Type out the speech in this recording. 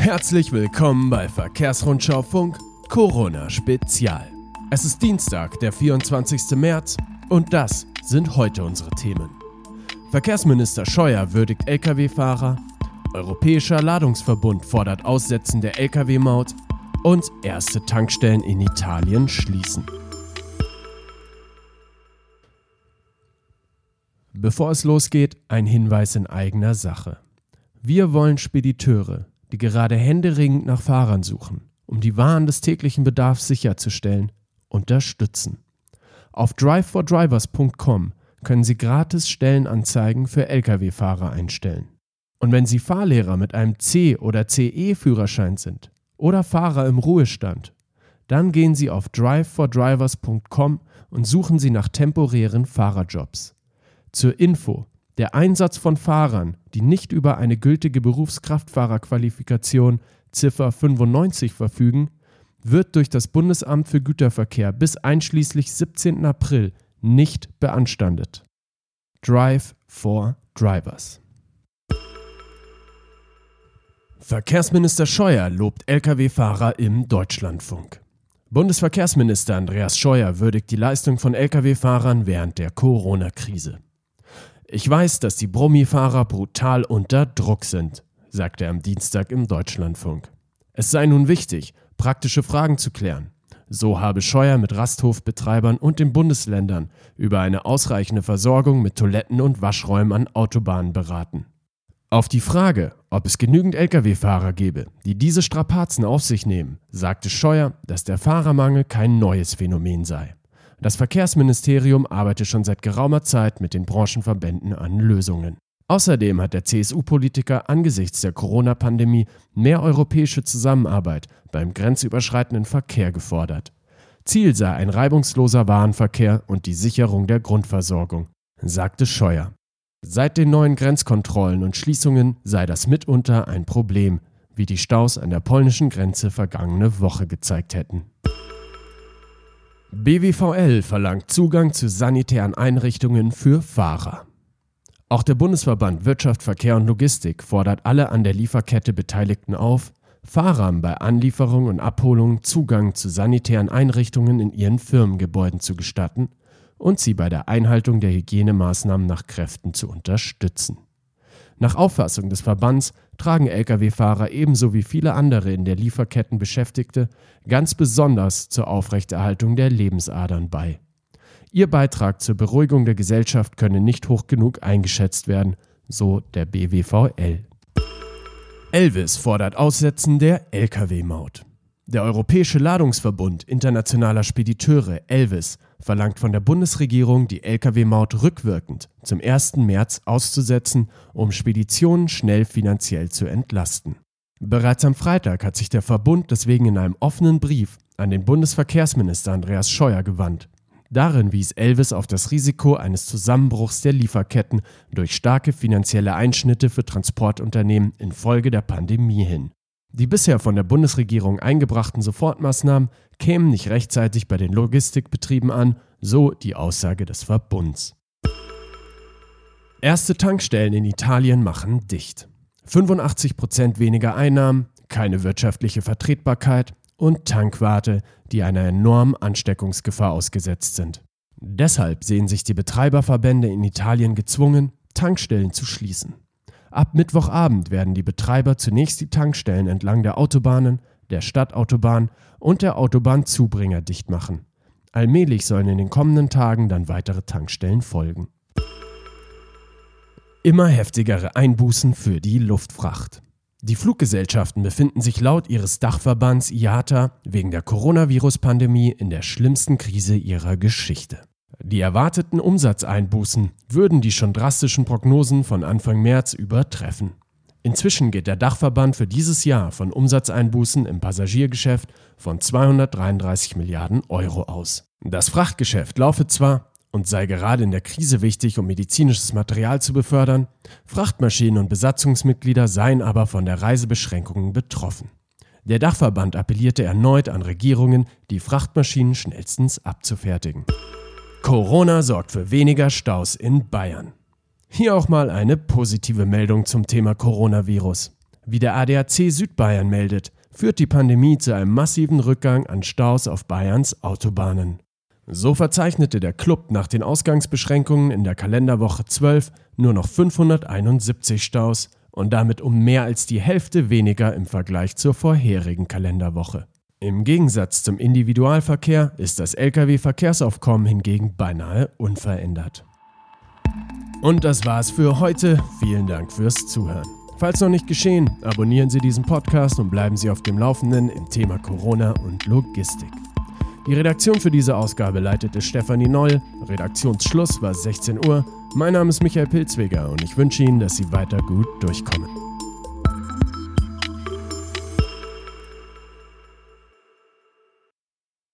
Herzlich willkommen bei Verkehrsrundschau Funk Corona Spezial. Es ist Dienstag, der 24. März und das sind heute unsere Themen. Verkehrsminister Scheuer würdigt Lkw-Fahrer, Europäischer Ladungsverbund fordert Aussetzen der Lkw-Maut und erste Tankstellen in Italien schließen. Bevor es losgeht, ein Hinweis in eigener Sache. Wir wollen Spediteure, die gerade händeringend nach Fahrern suchen, um die Waren des täglichen Bedarfs sicherzustellen, unterstützen. Auf drivefordrivers.com können Sie gratis Stellenanzeigen für Lkw-Fahrer einstellen. Und wenn Sie Fahrlehrer mit einem C- oder CE-Führerschein sind oder Fahrer im Ruhestand, dann gehen Sie auf drivefordrivers.com und suchen Sie nach temporären Fahrerjobs. Zur Info, der Einsatz von Fahrern, die nicht über eine gültige Berufskraftfahrerqualifikation Ziffer 95 verfügen, wird durch das Bundesamt für Güterverkehr bis einschließlich 17. April nicht beanstandet. Drive for Drivers. Verkehrsminister Scheuer lobt Lkw-Fahrer im Deutschlandfunk. Bundesverkehrsminister Andreas Scheuer würdigt die Leistung von Lkw-Fahrern während der Corona-Krise. Ich weiß, dass die Brummifahrer brutal unter Druck sind, sagte er am Dienstag im Deutschlandfunk. Es sei nun wichtig, praktische Fragen zu klären. So habe Scheuer mit Rasthofbetreibern und den Bundesländern über eine ausreichende Versorgung mit Toiletten und Waschräumen an Autobahnen beraten. Auf die Frage, ob es genügend Lkw-Fahrer gebe, die diese Strapazen auf sich nehmen, sagte Scheuer, dass der Fahrermangel kein neues Phänomen sei. Das Verkehrsministerium arbeitet schon seit geraumer Zeit mit den Branchenverbänden an Lösungen. Außerdem hat der CSU-Politiker angesichts der Corona-Pandemie mehr europäische Zusammenarbeit beim grenzüberschreitenden Verkehr gefordert. Ziel sei ein reibungsloser Warenverkehr und die Sicherung der Grundversorgung, sagte Scheuer. Seit den neuen Grenzkontrollen und Schließungen sei das mitunter ein Problem, wie die Staus an der polnischen Grenze vergangene Woche gezeigt hätten. BWVL verlangt Zugang zu sanitären Einrichtungen für Fahrer. Auch der Bundesverband Wirtschaft, Verkehr und Logistik fordert alle an der Lieferkette Beteiligten auf, Fahrern bei Anlieferung und Abholung Zugang zu sanitären Einrichtungen in ihren Firmengebäuden zu gestatten und sie bei der Einhaltung der Hygienemaßnahmen nach Kräften zu unterstützen. Nach Auffassung des Verbands tragen Lkw-Fahrer ebenso wie viele andere in der Lieferketten Beschäftigte ganz besonders zur Aufrechterhaltung der Lebensadern bei. Ihr Beitrag zur Beruhigung der Gesellschaft könne nicht hoch genug eingeschätzt werden, so der BWVL. Elvis fordert Aussetzen der Lkw-Maut. Der Europäische Ladungsverbund internationaler Spediteure Elvis verlangt von der Bundesregierung, die Lkw-Maut rückwirkend zum 1. März auszusetzen, um Speditionen schnell finanziell zu entlasten. Bereits am Freitag hat sich der Verbund deswegen in einem offenen Brief an den Bundesverkehrsminister Andreas Scheuer gewandt. Darin wies Elvis auf das Risiko eines Zusammenbruchs der Lieferketten durch starke finanzielle Einschnitte für Transportunternehmen infolge der Pandemie hin. Die bisher von der Bundesregierung eingebrachten Sofortmaßnahmen kämen nicht rechtzeitig bei den Logistikbetrieben an, so die Aussage des Verbunds. Erste Tankstellen in Italien machen dicht. 85% weniger Einnahmen, keine wirtschaftliche Vertretbarkeit und Tankwarte, die einer enormen Ansteckungsgefahr ausgesetzt sind. Deshalb sehen sich die Betreiberverbände in Italien gezwungen, Tankstellen zu schließen. Ab Mittwochabend werden die Betreiber zunächst die Tankstellen entlang der Autobahnen, der Stadtautobahn und der Autobahnzubringer dicht machen. Allmählich sollen in den kommenden Tagen dann weitere Tankstellen folgen. Immer heftigere Einbußen für die Luftfracht. Die Fluggesellschaften befinden sich laut ihres Dachverbands IATA wegen der Coronavirus-Pandemie in der schlimmsten Krise ihrer Geschichte. Die erwarteten Umsatzeinbußen würden die schon drastischen Prognosen von Anfang März übertreffen. Inzwischen geht der Dachverband für dieses Jahr von Umsatzeinbußen im Passagiergeschäft von 233 Milliarden Euro aus. Das Frachtgeschäft laufe zwar und sei gerade in der Krise wichtig, um medizinisches Material zu befördern, Frachtmaschinen und Besatzungsmitglieder seien aber von der Reisebeschränkungen betroffen. Der Dachverband appellierte erneut an Regierungen, die Frachtmaschinen schnellstens abzufertigen. Corona sorgt für weniger Staus in Bayern. Hier auch mal eine positive Meldung zum Thema Coronavirus. Wie der ADAC Südbayern meldet, führt die Pandemie zu einem massiven Rückgang an Staus auf Bayerns Autobahnen. So verzeichnete der Club nach den Ausgangsbeschränkungen in der Kalenderwoche 12 nur noch 571 Staus und damit um mehr als die Hälfte weniger im Vergleich zur vorherigen Kalenderwoche. Im Gegensatz zum Individualverkehr ist das Lkw-Verkehrsaufkommen hingegen beinahe unverändert. Und das war's für heute. Vielen Dank fürs Zuhören. Falls noch nicht geschehen, abonnieren Sie diesen Podcast und bleiben Sie auf dem Laufenden im Thema Corona und Logistik. Die Redaktion für diese Ausgabe leitete Stefanie Noll. Redaktionsschluss war 16 Uhr. Mein Name ist Michael Pilzweger und ich wünsche Ihnen, dass Sie weiter gut durchkommen.